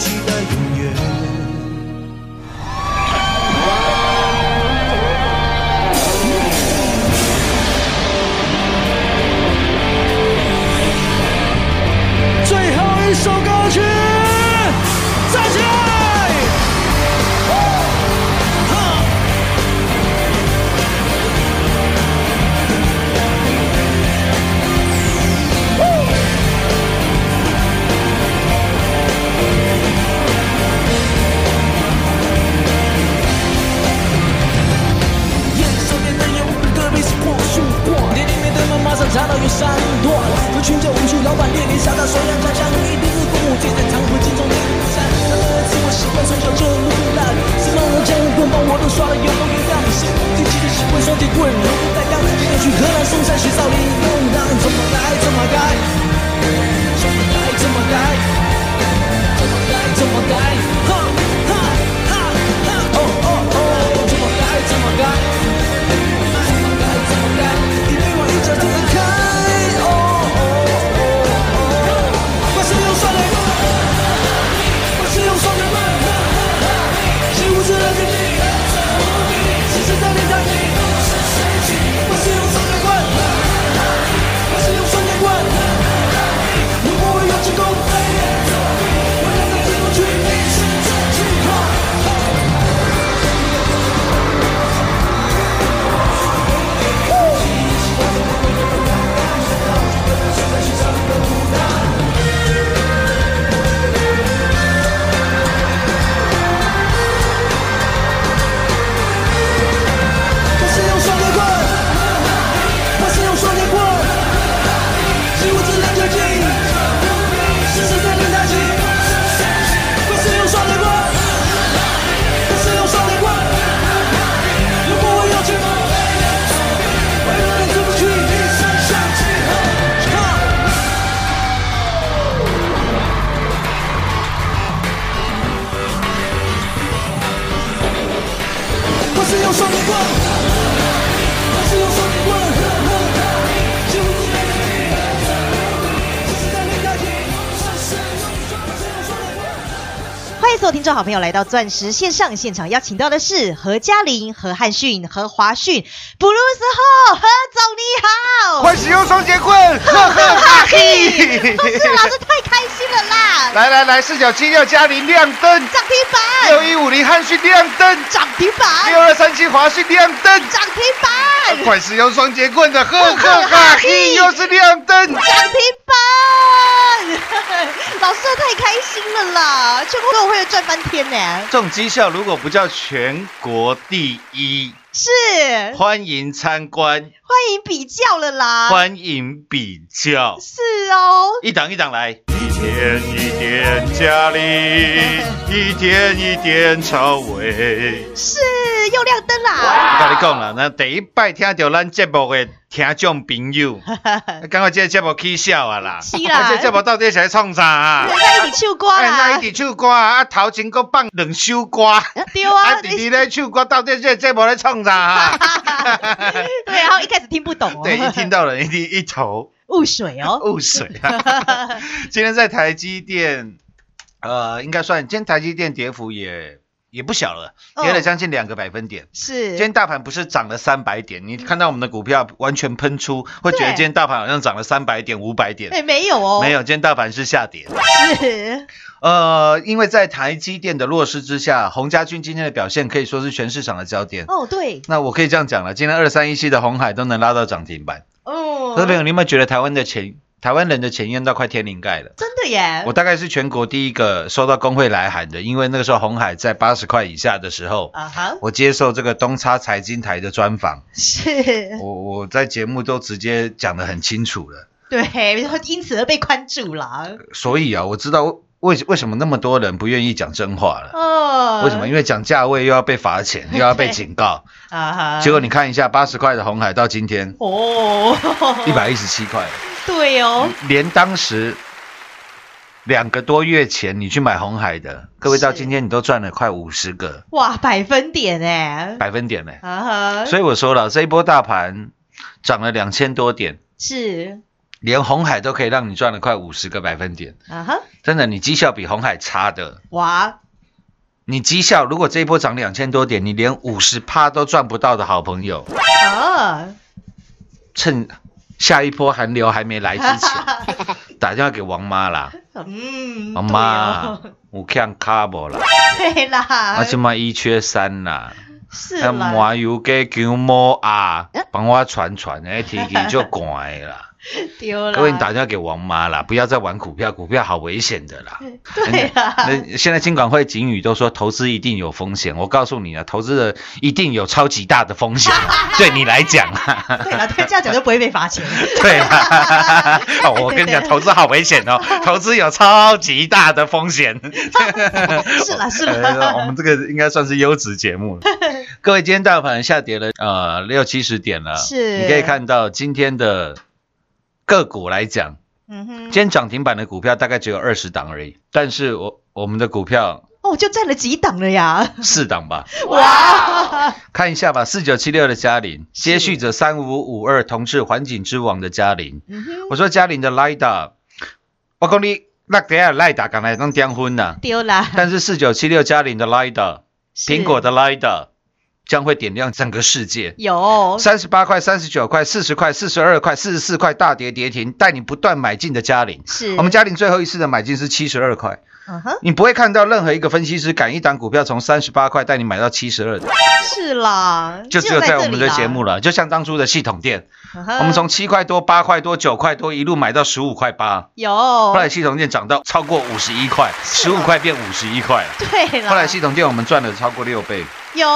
我所有听众好朋友来到钻石线上现场，邀请到的是何嘉玲、何汉逊、何华逊，布鲁斯后何总你好，欢喜用双节棍，呵呵哈嘿！不是老师太开心了啦，来来来，四九七六嘉玲亮灯，涨停板，六一五零汉逊亮灯，涨停板，六二三七华讯亮灯，涨停板，快使用双节棍的呵呵哈嘿，又是亮灯。涨停板，老师太开心了啦，全国都会赚翻天呢，这种绩效如果不叫全国第一，是。欢迎参观，欢迎比较了啦，欢迎比较，是哦，一档一档来，一点一点加力，一点一点超伟。是又亮灯啦我啦，跟你讲啦，那第一摆听到咱节目的听众朋友，感觉这个节目起笑啊啦，是啦啊这个节目到底是在创啥啊？在一起唱歌哎，那啦一，起唱歌啊，啊头前搁放两首歌，对啊啊，弟弟咧唱歌，到底这个节目在创啥啊？对，然后一开始听不懂哦，对，一听到了一定一头雾水哦，雾水啊。今天在台积电，呃，应该算今天台积电跌幅也也不小了，哦跌了将近两个百分点。是今天大盘不是涨了三百点，你看到我们的股票完全喷出，会觉得今天大盘好像涨了三百点、五百点。哎没有哦，没有，今天大盘是下跌。是呃，因为在台积电的弱势之下，洪家军今天的表现可以说是全市场的焦点。哦对那我可以这样讲了，今天二三一七的红海都能拉到涨停板。哦，各位朋友，你有没有觉得台湾的钱，台湾人的钱用到快天灵盖了？真的耶，我大概是全国第一个收到工会来函的，因为那个时候红海在八十块以下的时候，啊哈。我接受这个东差财经台的专访，是，我我在节目都直接讲得很清楚了。对，因此而被关注了，所以啊，我知道为为什么那么多人不愿意讲真话了。哦，为什么？因为讲价位又要被罚钱，又要被警告。啊哈，结果你看一下，八十块的红海到今天哦，一百一十七块，对哦，连当时两个多月前你去买红海的，各位到今天你都赚了快五十个。哇，百分点哎，百分点呢。啊哈，所以我说了，这一波大盘涨了两千多点，是连红海都可以让你赚了快五十个百分点。啊哈，真的，你绩效比红海差的，哇，你绩效如果这一波涨两千多点，你连五十趴都赚不到的好朋友，啊，趁下一波寒流还没来之前，打电话给王妈啦，嗯，王妈，我看卡无啦，对啦，啊，即卖一缺三啦，啊，是啦，麻油给姜母啊，帮我传传，哎，天气就寒啦。丢了，各位，你打电话给王妈啦，不要再玩股票，股票好危险的啦。对啊，那现在金管会警语都说投资一定有风险，我告诉你啊，投资的一定有超级大的风险，对你来讲啊，对啊，对，这样讲就不会被罚钱，对啊，哦我跟你讲，投资好危险哦，投资有超级大的风险。是啦是呃啦，我们这个应该算是优质节目了。各位，今天大盘下跌了呃六七十点了，是。你可以看到今天的个股来讲，嗯哼。今，天涨停板的股票大概只有二十档而已，但是我我们的股票哦，就占了几档了呀，四档吧，哇，看一下吧，四九七六的嘉玲，接续着三五五二同志环境之王的嘉玲。我说嘉玲的 Lida，我讲你那等下 Lida 刚才刚订婚呐，丢啦，但是四九七六嘉玲的 Lida，是。苹果的 Lida 将会点亮整个世界。有三十八块、三十九块、四十块、四十二块、四十四块大跌跌停，带你不断买进的嘉玲。是我们嘉玲最后一次的买进是七十二块，你不会看到任何一个分析师敢一档股票从三十八块带你买到七十二的，是啦，就只有在我们的节，目了。就像当初的系统店，我们从七块多、八块多、九块多一路买到十五块八，有，后来系统店涨到超过五十一块，十五块变五十一块了。对了，后来系统店我们赚了超过六倍，有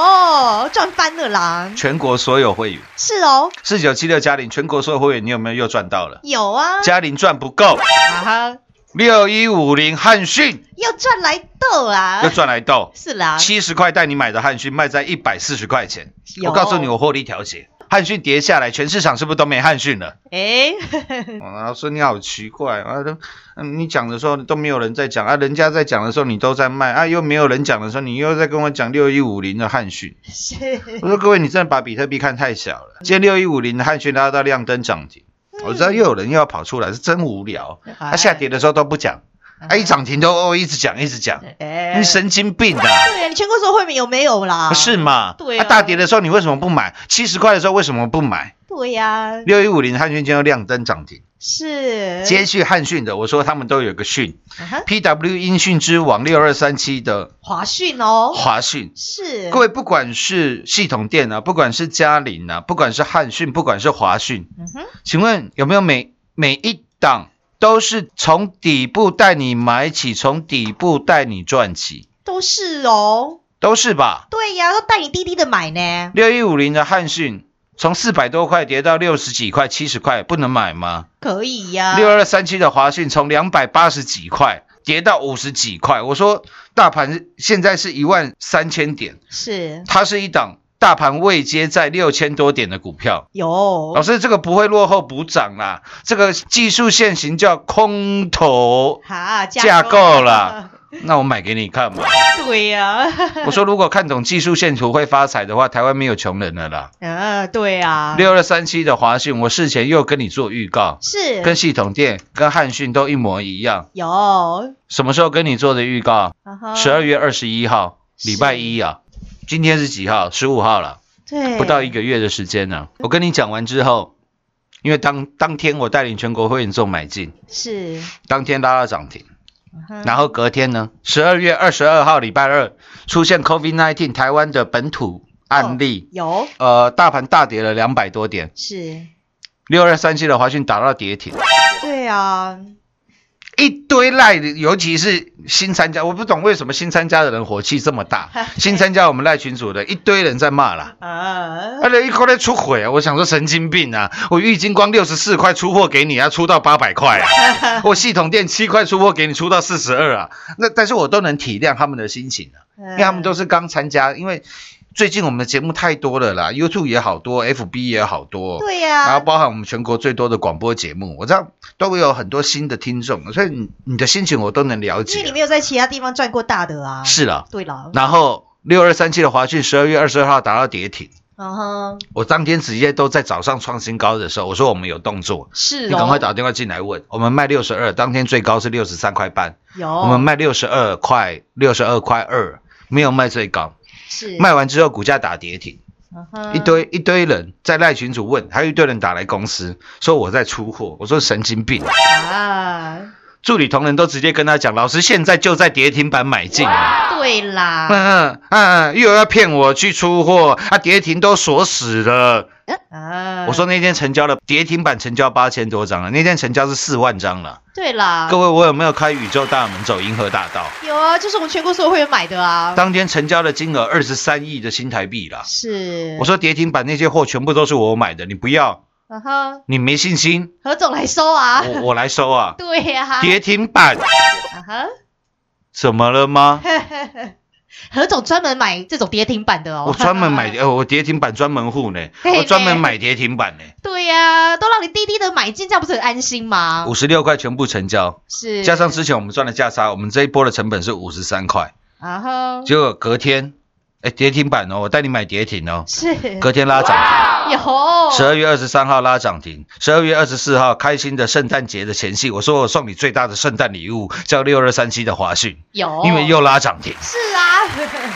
赚翻了啦，全国所有会员。是哦，四九七六嘉玲，全国所有会员，你有没有又赚到了？有啊，嘉玲赚不够，啊哈，六一五零汉讯要赚来豆啊，又赚来豆，是啦，七十块带你买的汉讯卖在一百四十块钱，我告诉你，我获利调节。汉讯跌下来，全市场是不是都没汉讯了？哎，哦老师你好奇怪啊！都嗯你讲的时候都没有人在讲啊，人家在讲的时候你都在卖啊，又没有人讲的时候你又在跟我讲六一五零的汉讯。是，我说各位，你真的把比特币看太小了。今天六一五零的汉讯拉到亮灯涨停，我知道又有人又要跑出来，是真无聊。他下跌的时候都不讲，啊一涨停都哦一直讲一直讲，哎你神经病啊！对啊，你全国所有会没有没有啦？不是嘛？对啊大跌的时候你为什么不买？七十块的时候为什么不买？对呀，六一五零汉讯今天亮灯涨停，是，接续汉讯的，我说他们都有个讯。啊哈，PW 音讯之王六二三七的华讯哦，华讯。是，各位，不管是系统店啊，不管是嘉陵啊，不管是汉讯，不管是华讯，嗯哼，请问有没有每每一档都是从底部带你买起，从底部带你赚起，都是哦，都是吧？对呀，都带你滴滴的买呢，六一五零的汉讯从四百多块跌到六十几块、七十块，不能买吗？可以呀，六二三七的华讯从两百八十几块跌到五十几块，我说大盘现在是一万三千点，是。它是一档大盘未接在六千多点的股票。有。老师，这个不会落后补涨啦，这个技术线型叫空头，哈架构。啦，那我买给你看嘛。对呀，我说如果看懂技术线图会发财的话，台湾没有穷人了啦。啊，对呀，六二三七的华讯，我事前又跟你做预告，是跟系统店、跟汉讯都一模一样。有，什么时候跟你做的预告？十二月二十一号，礼拜一啊，今天是几号？十五号了，对，不到一个月的时间呢。我跟你讲完之后，因为当当天我带领全国会员做买进，是，当天拉到涨停，然后隔天呢，十二月二十二号礼拜二出现 COVID-19 台湾的本土案例，有。呃，大盘大跌了两百多点，是，六二三七的华讯打到跌停，对啊，一堆赖的，尤其是新参加，我不懂为什么新参加的人火气这么大，新参加我们赖群组的一堆人在骂啦。啊，而且一块在出轨啊！我想说神经病啊！我玉金光六十四块出货给你，啊出到八百块啊！我系统店七块出货给你，出到四十二啊！那但是我都能体谅他们的心情啊，因因为他们都是刚参加，因为最近我们的节目太多了啦，YouTube 也好多，FB 也好多，对呀。然后，包含我们全国最多的广播节目，我知道都会有很多新的听众，所以你你的心情我都能了因为解你。没有在其他地方赚过大的啊，是了，对了，然后六二三七的华讯十二月二十二号达到跌停，嗯哼，我当天直接都在早上创新高的时候，我说我们有动作，是你赶快哦，打电话进来问。我们卖六十二，当天最高是六十三块半，有，我们卖六十二块，六十二块二，没有卖最高。是。卖完之后股价打跌停，一堆一堆人在赖群主问，还有一堆人打来公司说我在出货，我说神经病。啊，助理同仁都直接跟他讲，老师现在就在跌停板买进啊。对啦，嗯嗯嗯，又要骗我去出货啊！跌停都锁死了。啊，我说那天成交了跌停板成交八千多张了，那天成交是四万张了。对啦，各位，我有没有开宇宙大门走银河大道？有啊，就是我们全国所有会员买的啊，当天成交的金额二十三亿的新台币啦。是，我，说跌停板那些货全部都是我买的，你不要，嗯哼，你没信心，何总来收啊，我我来收啊。对呀，跌停板。啊哈。怎么了吗？何总专门买这种跌停板的哦，我专门买，呃，我跌停板专门户呢，我专门买跌停板呢，对呀、都让你滴滴的买进，这样不是很安心吗？五十六块全部成交，是。加上之前我们赚的价差，我们这一波的成本是五十三块，啊哈，结果隔天，哎，跌停板哦，我带你买跌停哦，是。隔天拉涨停。有。十二月二十三号拉涨停，十二月二十四号开心的圣诞节的前夕，我说我送你最大的圣诞礼物，叫六二三七的华讯，有，因为又拉涨停，是啊，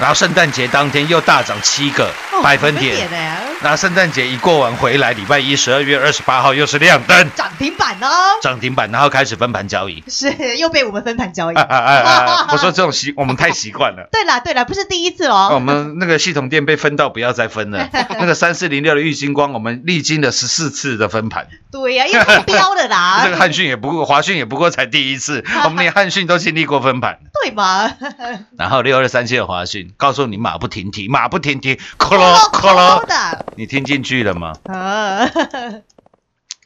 然后圣诞节当天又大涨七个哦百分点，的呀，然后圣诞节一过完回来，礼拜一十二月二十八号又是亮灯涨停板哦，涨停板，然后开始分盘交易。是又被我们分盘交易啊。啊啊啊！我说这种习我们太习惯了。对啦对啦，不是第一次哦我哦，们那个系统店被分到不要再分了，那个三四零六的玉金光，我们历经了十四次的分盘，对呀、因为太标了啦，这个汉讯也不过，华讯也不过才第一次，我们连汉讯都经历过分盘。对嘛？然后六二三七的华讯，告诉你马不停蹄，马不停蹄，咯咯咯咯咯，的，你听进去了吗？啊，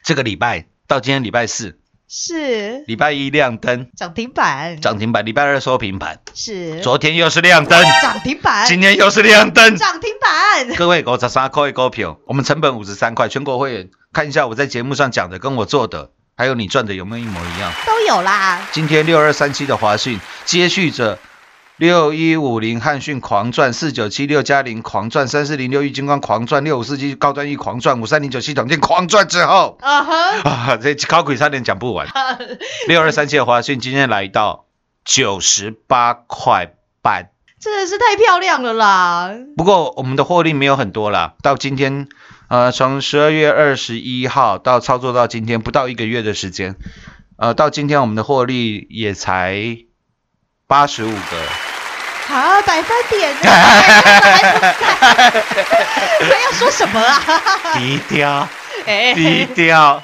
这个礼拜到今天礼拜四，是。礼拜一亮灯。涨停板，涨停板，礼拜二收平盘，是。昨天又是亮灯，涨停板，今天又是亮灯。涨停板，各位，五十三块的股票，我们成本五十三块，全国会员看一下我在节目上讲的，跟我做的，还有你赚的有没有一模一样？都有啦，今天六二三七的华讯接续着六一五零汉讯狂赚，四九七六嘉陵狂赚，三四零六玉金光狂赚，六五四七高端一狂赚，五三零九系统店狂赚之后啊哈，啊，这高鬼差点讲不完。六二三七的华讯今天来到九十八块半。真的是太漂亮了啦，不过我们的获利没有很多啦，到今天，呃，从十二月二十一号到操作到今天不到一个月的时间，呃，到今天我们的获利也才八十五个，啊，百分点呢，还要说什么啊？低调，哎低调，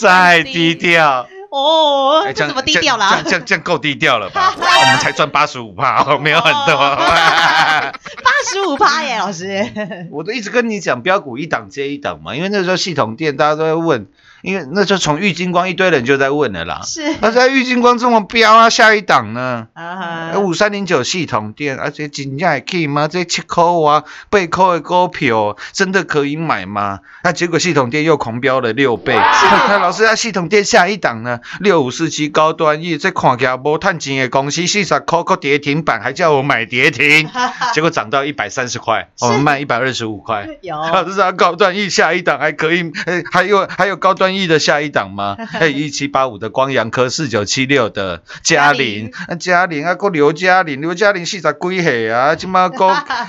再低调。哦，哎这怎么低调啦这样？这样这够低调了吧？我们才赚八十五趴，哦没有很多。八十五趴耶，老师。我都一直跟你讲标股一档接一档嘛，因为那时候系统店大家都在问，因为那时候从玉金光一堆人就在问了啦。是那在玉金光这么标啊，下一档呢？啊五三零九系统店，而且金价也可以吗？这七块啊、八块的股票真的可以买吗？那结果系统店又狂飙了六倍。那老师，那系统店下一档呢？六五四七高端 E，这看起来无赚钱的公司，四十块个跌停板，还叫我买跌停，结果涨到一百三十块，我们卖一百二十五块。有老师啊，高端 E 下一档还可以，呃，还有还有高端万亿的下一档吗？还有一七八五的光阳科，四九七六的嘉玲，啊嘉玲啊，个刘嘉玲，刘嘉玲四十几岁啊，今麦股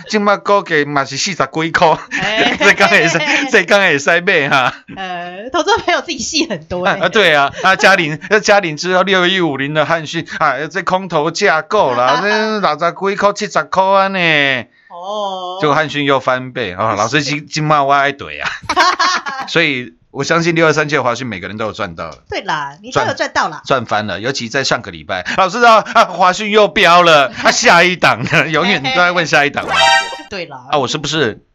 今麦股价嘛是四十几块，哎 这刚也是，这刚会使买哈。呃，投资朋友自己戏很多欸啊，对啊，啊，嘉玲，那嘉玲之后六一五零的汉讯，啊，这空头架构啦，这六十几块、七十块啊呢，哦，结果汉讯又翻倍啊！老师今今晚我爱怼啊，所以我相信六二三七的华讯每个人都有赚到，对啦，你都有赚到啦。赚翻了，尤其在上个礼拜，老师啊，啊华讯又飙了，啊下一档呢，永远都在问下一档嘛对啦，啊，我是不是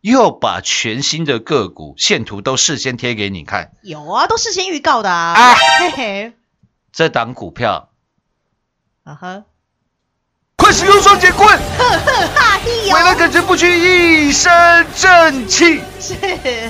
又把全新的个股线图都事先贴给你看？有啊，都事先预告的啊。啊嘿嘿，这档股票啊哈，快使用双节棍！哈嘿为了耿直不屈，一身正气。是，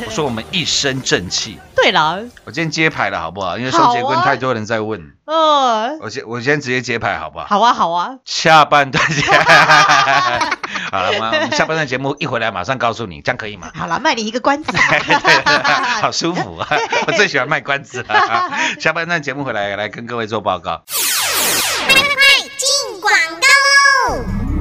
我说我们一身正气。对了，我今天接牌了，好不好？因为双节棍太多人在问，嗯，我先我先直接接牌，好不好？好啊，好啊，下半段节，好了吗？我们下半段节目一回来马上告诉你，这样可以吗？好了，卖你一个关子。好 舒服啊！我最喜欢卖关子了。下半段节目回来来跟各位做报告。快进广告喽！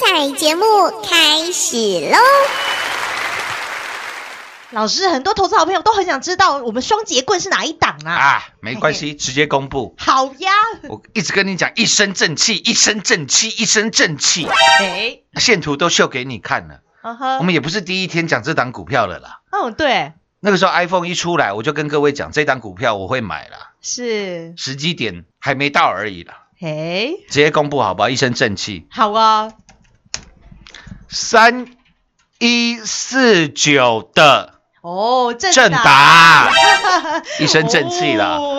精彩节目开始喽！老师，很多投资好朋友都很想知道我们双节棍是哪一档啊？啊，没关系，直接公布。好呀，我一直跟你讲，一身正气，一身正气，一身正气，哎，线图都秀给你看了。嗯哼，我们也不是第一天讲这档股票了啦。嗯，对，那个时候 iPhone 一出来，我就跟各位讲，这档股票我会买了，是，时机点还没到而已啦。哎，直接公布好不好？一身正气，好啊，三一四九的哦，正正达，一身正气啦。哦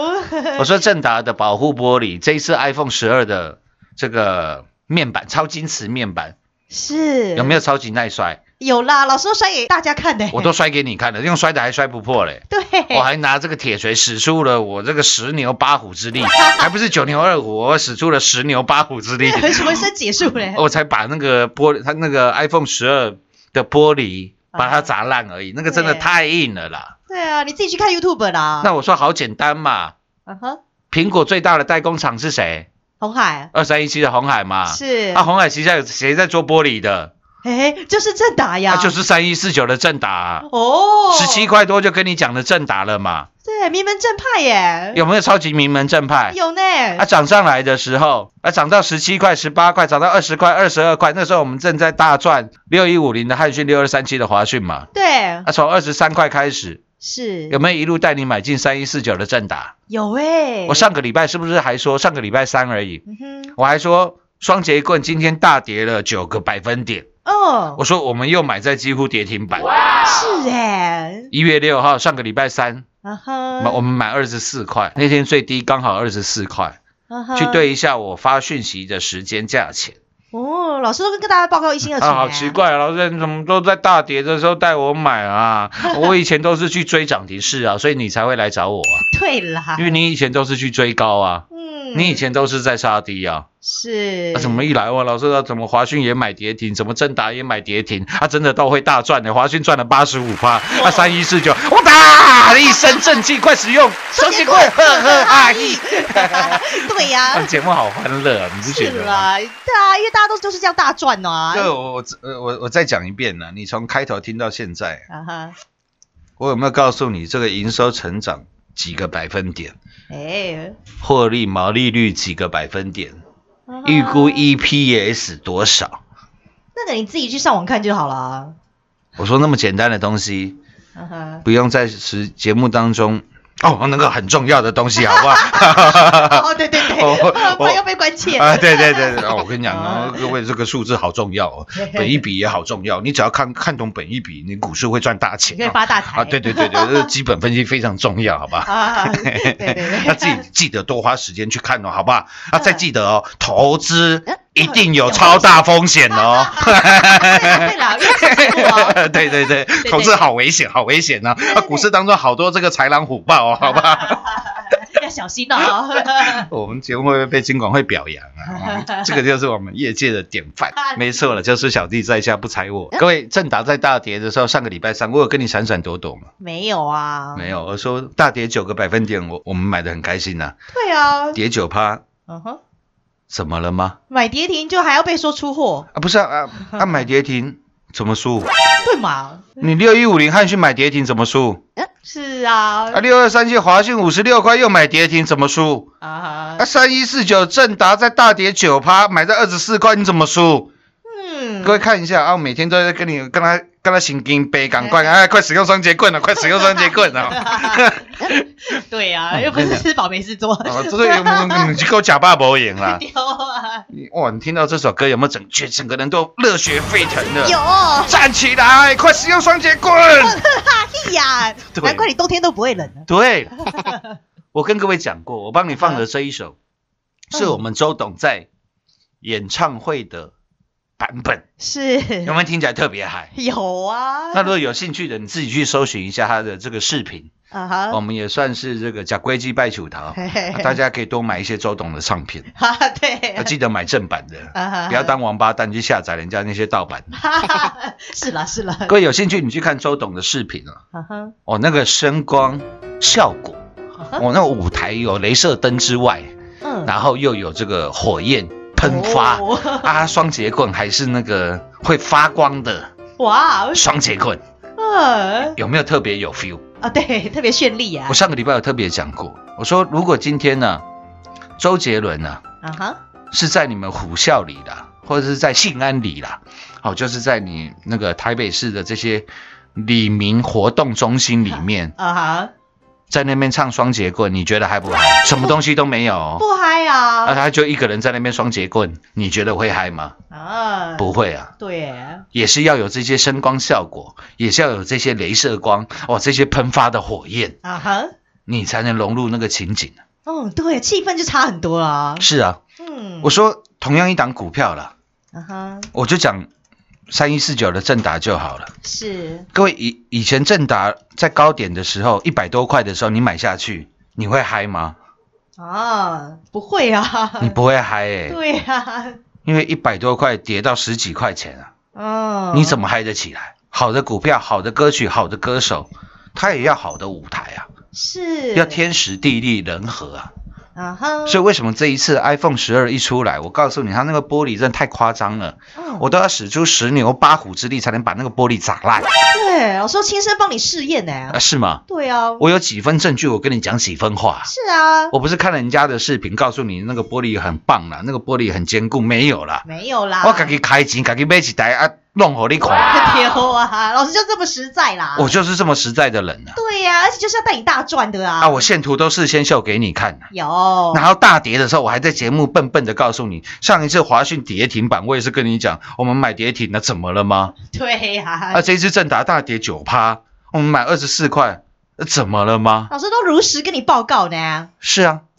我说正达的保护玻璃，这一次 iPhone 十二的这个面板超金瓷面板是有没有超级耐摔？有啦，老师都摔给大家看的，我都摔给你看了，用摔的还摔不破嘞。对，我还拿这个铁锤使出了我这个十牛八虎之力，还不是九牛二虎，我使出了十牛八虎之力，很浑身解数嘞，我才把那个玻璃，它那个 iPhone 十二的玻璃把它砸烂而已，那个真的太硬了啦。对啊，你自己去看 YouTube 啦。那我说好简单嘛，嗯哼，苹果最大的代工厂是谁？红海二三一七的红海嘛。是啊，红海旗下有谁在做玻璃的？哎，就是正达呀，那就是三一四九的正达啊，哦，十七块多就跟你讲的正达了嘛。对，名门正派耶，有没有超级名门正派？有呢，啊，涨上来的时候，啊，涨到十七块、十八块，涨到二十块、二十二块，那时候我们正在大赚六一五零的汉讯、六二三七的华讯嘛。对，啊，从二十三块开始，是。有没有一路带你买进三一四九的正达？有哎，我上个礼拜是不是还说，上个礼拜三而已，嗯哼，我还说双节棍今天大跌了九个百分点，哦，我说我们又买在几乎跌停板。是哎，一月六号，上个礼拜三，啊哈，买我们买二十四块，那天最低刚好二十四块，去对一下我发讯息的时间价钱。哦，老师都跟大家报告一清二楚，啊，好奇，怪啊！老师，你怎么都在大跌的时候带我买啊？我以前都是去追涨停市啊，所以你才会来找我啊。对啦，因为你以前都是去追高啊，嗯，你以前都是在杀低啊。是那、怎么一来哇？老师，啊怎么华讯也买跌停？怎么正达也买跌停？他、真的都会大赚的。华讯赚了八十五趴，啊，三一四九，我打一身正气，快使用双节棍，呵呵哈嘿。对呀啊，节目好欢乐啊，你不觉是得吗？啦，对啊，因为大家都就是这样大赚啊，对，我我呃我我再讲一遍呢、你从开头听到现在，啊哈，我有没有告诉你这个营收成长几个百分点，哎，获利毛利率几个百分点，嗯预估 EPS 多少？那个你自己去上网看就好了。我说那么简单的东西，不用在时节目当中哦，那个很重要的东西，好不好？哦，对对对，不然 又被关切。啊，对对对对，哦我跟你讲 哦，各位这个数字好重要哦，本一笔也好重要，你只要看看懂本一笔，你股市会赚大钱你可以哦发大财啊！对对对对，这个基本分析非常重要，好吧？啊，对对对，那自己记得多花时间去看哦，好不好？啊，再记得哦，投资一定有超大风险哦。对了，对对对，投资好危险，好危险呢！啊，股市当中好多这个豺狼虎豹哦，好吧？要小心哦。我们节目会不会被金管会表扬啊？哦 这个就是我们业界的典范，没错了，就是小弟在下不踩我。各位，正达在大跌的时候，上个礼拜三我有跟你闪闪躲躲吗？没有啊，没有，我说大跌九个百分点，我我们买的很开心呐、对啊，跌九趴，嗯哼，怎么了吗？买跌停就还要被说出货，啊，不是啊，啊，啊买跌停 怎么输？对嘛？你六一五零汉讯买跌停怎么输？是啊，啊，六二三七华讯五十六块又买跌停怎么输？啊啊，，三一四九正达在大跌九趴，买在二十四块，你怎么输？嗯，各位看一下啊，我每天都在跟你跟他跟他神经病，赶快啊，快使用双节棍了，快使用双节棍了！对啊，又不是吃饱没事做，哦，这个你去给我假爸不赢啦！丢啊，你哇，你听到这首歌有没有整全整个人都热血沸腾的？有，站起来，快使用双节棍！哎呀，对难怪你冬天都不会冷呢。对，我跟各位讲过，我帮你放的这一首是我们周董在演唱会的版本，是。有没有听起来特别嗨？有啊，那如果有兴趣的，你自己去搜寻一下他的这个视频。啊哈，我们也算是这个假龟鸡拜楚桃，大家可以多买一些周董的唱片，哈 对。要，记得买正版的，不要当王八蛋去下载人家那些盗版。是啦是啦，各位有兴趣，你去看周董的视频啊，啊哈，哦，那个声光效果，哦，那个舞台有镭射灯之外，嗯，然后又有这个火焰喷发。哦。啊，双节棍还是那个会发光的哇，双节棍，呃，有没有特别有 feel？啊，对，特别绚丽啊我，上个礼拜有特别讲过，我说如果今天呢，周杰伦呢啊哈，是在你们虎啸里啦，或者是在信安里啦，哦，就是在你那个台北市的这些李明活动中心里面，啊哈，在那边唱双节棍，你觉得嗨不嗨？什么东西都没有。哦，不嗨那啊，他就一个人在那边双节棍，你觉得会嗨吗？啊，不会啊。对，也是要有这些声光效果，也是要有这些镭射光，哦，这些喷发的火焰，啊哈，你才能融入那个情景。哦，对，气氛就差很多了，是啊，嗯，我说同样一档股票啦，啊哈，我就讲三一四九的正达就好了。是，各位以以前正达在高点的时候，一百多块的时候，你买下去，你会嗨吗？啊，不会啊，你不会嗨诶、对啊，因为一百多块跌到十几块钱啊，嗯，你怎么嗨得起来？好的股票、好的歌曲、好的歌手，他也要好的舞台啊，是要天时地利人和啊。啊哈，所以为什么这一次 iPhone 十二一出来，我告诉你，它那个玻璃真的太夸张了，嗯。我都要使出十牛八虎之力才能把那个玻璃砸烂，对，我说亲身帮你试验呢。啊，，是吗？对啊，我有几分证据，我跟你讲几分话。是啊，我不是看人家的视频，告诉你那个玻璃很棒啦，那个玻璃很坚固，没有啦。没有啦，我自己开钱，自己买一台啊，弄好你看。丢啊，老师就这么实在啦，我就是这么实在的人啊！对呀、而且就是要带你大赚的啊，啊，我线图都事先秀给你看啊有，然后大跌的时候，我还在节目笨笨的告诉你，上一次华讯跌停板，我也是跟你讲，我们买跌停了，怎么了吗？对呀、啊，这一次正达大跌九趴，我们买二十四块，呃怎么了吗？老师都如实跟你报告呢，是啊，嗯，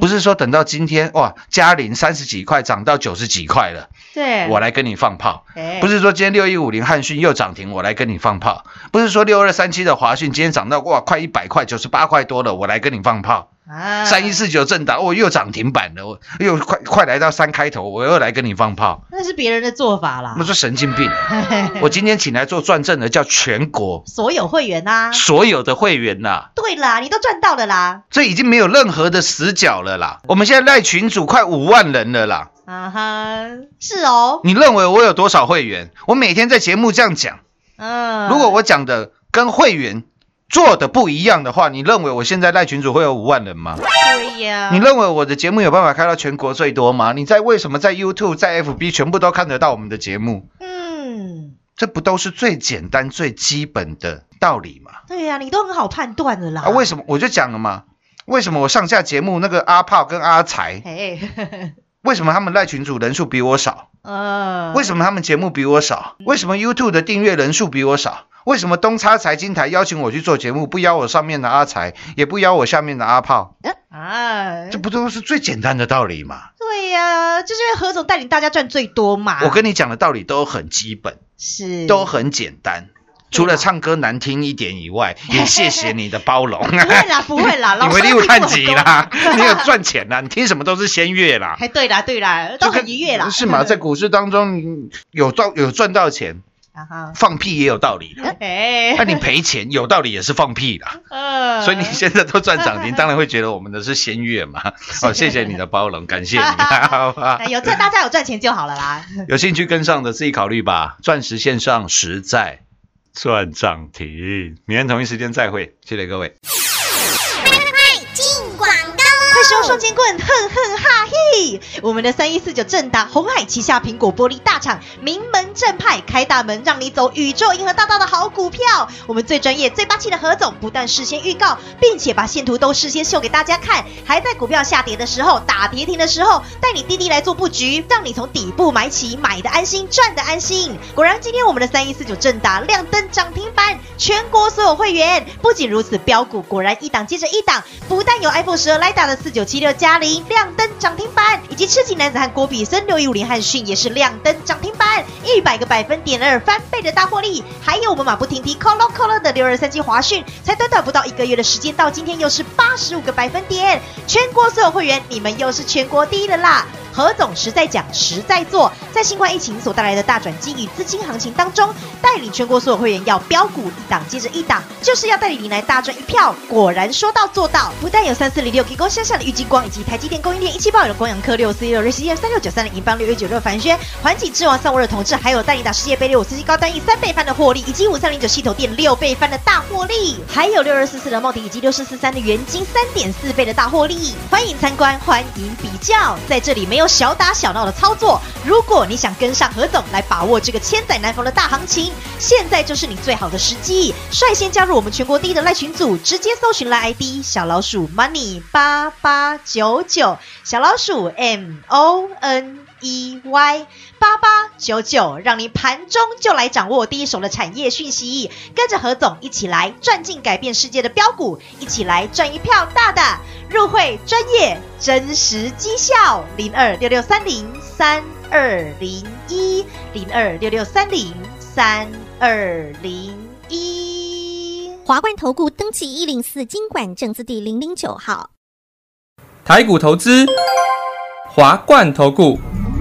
不是说等到今天哇，嘉麟三十几块涨到九十几块了，对，我来跟你放炮。哎不是说今天六一五零汉讯又涨停，我来跟你放炮；不是说六二三七的华讯今天涨到哇快一百块，九十八块多了，我来跟你放炮。啊三一四九正达，我又涨停板了，我又快快来到三开头，我又来跟你放炮。那是别人的做法啦我，说神经病！我今天请来做转正的叫全国所有会员呐、所有的会员呐、对啦，你都赚到了啦，这已经没有任何的死角了啦。我们现在赖群主快五万人了啦。啊哈，是哦，你认为我有多少会员？我每天在节目这样讲，嗯，如果我讲的跟会员做的不一样的话，你认为我现在赖群主会有五万人吗？对呀你认为我的节目有办法开到全国最多吗？你在为什么在 YouTube、在 FB 全部都看得到我们的节目？嗯，这不都是最简单、最基本的道理吗？对呀、你都很好判断的啦。啊，为什么我就讲了嘛？为什么我上下节目那个阿炮跟阿财，嘿，为什么他们赖群主人数比我少？呃，为什么他们节目比我少？为什么 YouTube 的订阅人数比我少？为什么东差财经台邀请我去做节目，不邀我上面的阿财，也不邀我下面的阿炮？啊？这不都是最简单的道理吗？对呀、就是因为何总带领大家赚最多嘛。我跟你讲的道理都很基本，是都很简单。除了唱歌难听一点以外，也谢谢你的包容。不会啦，不会啦，你 老师回六探级级啦，你有赚钱啦，你听什么都是先乐啦，哎对啦，对啦，都很愉悦啦。是嘛？在股市当中，有到有赚到钱，放屁也有道理那你赔钱有道理也是放屁啦。呃所以你现在都赚涨停，当然会觉得我们的是先乐嘛。哦，谢谢你的包容，感谢你，好吧哎？有赚，大家有赚钱就好了啦。有兴趣跟上的自己考虑吧。钻石线上实在算涨停，明天同一时间再会，谢谢各位。快使用双截棍，哼哼哈嘿！我们的三一四九正达红海旗下苹果玻璃大厂，名门正派开大门，让你走宇宙银河大道的好股票。我们最专业、最霸气的何总，不但事先预告，并且把线图都事先秀给大家看，还在股票下跌的时候、打跌停的时候，带你滴滴来做布局，让你从底部买起，买的安心，赚的安心。果然，今天我们的三一四九正达亮灯涨停板，全国所有会员。不仅如此，标股果然一档接着一档，不但有 iPhone 十二雷达的四九九七六嘉玲亮灯涨停板，以及赤旗男子汉郭比森六一五零汉逊也是亮灯涨停板，一百个百分点二翻倍的大获利。还有我们马不停蹄 call call 的六二三七华讯，才短短不到一个月的时间，到今天又是八十五个百分点，全国所有会员，你们又是全国第一的啦！何总实在讲，实在做，在新冠疫情所带来的大转机与资金行情当中，带领全国所有会员要标股一档接着一档，就是要带领您来大赚一票。果然说到做到，不但有三四零六 K 光向下的郁金光，以及台积电供应链一七八有的光阳科六四一六瑞西电三六九三的银邦六一九六凡轩环境之王三五二同志，还有带领打世界杯六五四七高单一三倍翻的获利，以及五三零九系统店六倍翻的大获利，还有六二四四的茂迪以及六四四三的元金三点四倍的大获利。欢迎参观，欢迎比较，在这里没有小打小闹的操作。如果你想跟上何总来把握这个千载难逢的大行情，现在就是你最好的时机。率先加入我们全国第一的赖群组，直接搜寻赖 ID 小老鼠 money 八八九九，小老鼠 M O N E Y 八八九九，让你盘中就来掌握第一手的产业讯息，跟着何总一起来赚进改变世界的标股，一起来赚一票大的。入会专业真实绩效零二六六三零三二零一零二六六三零三二零一。华冠投顾登记一零四经管证字第零零九号。台股投资，华冠投顾。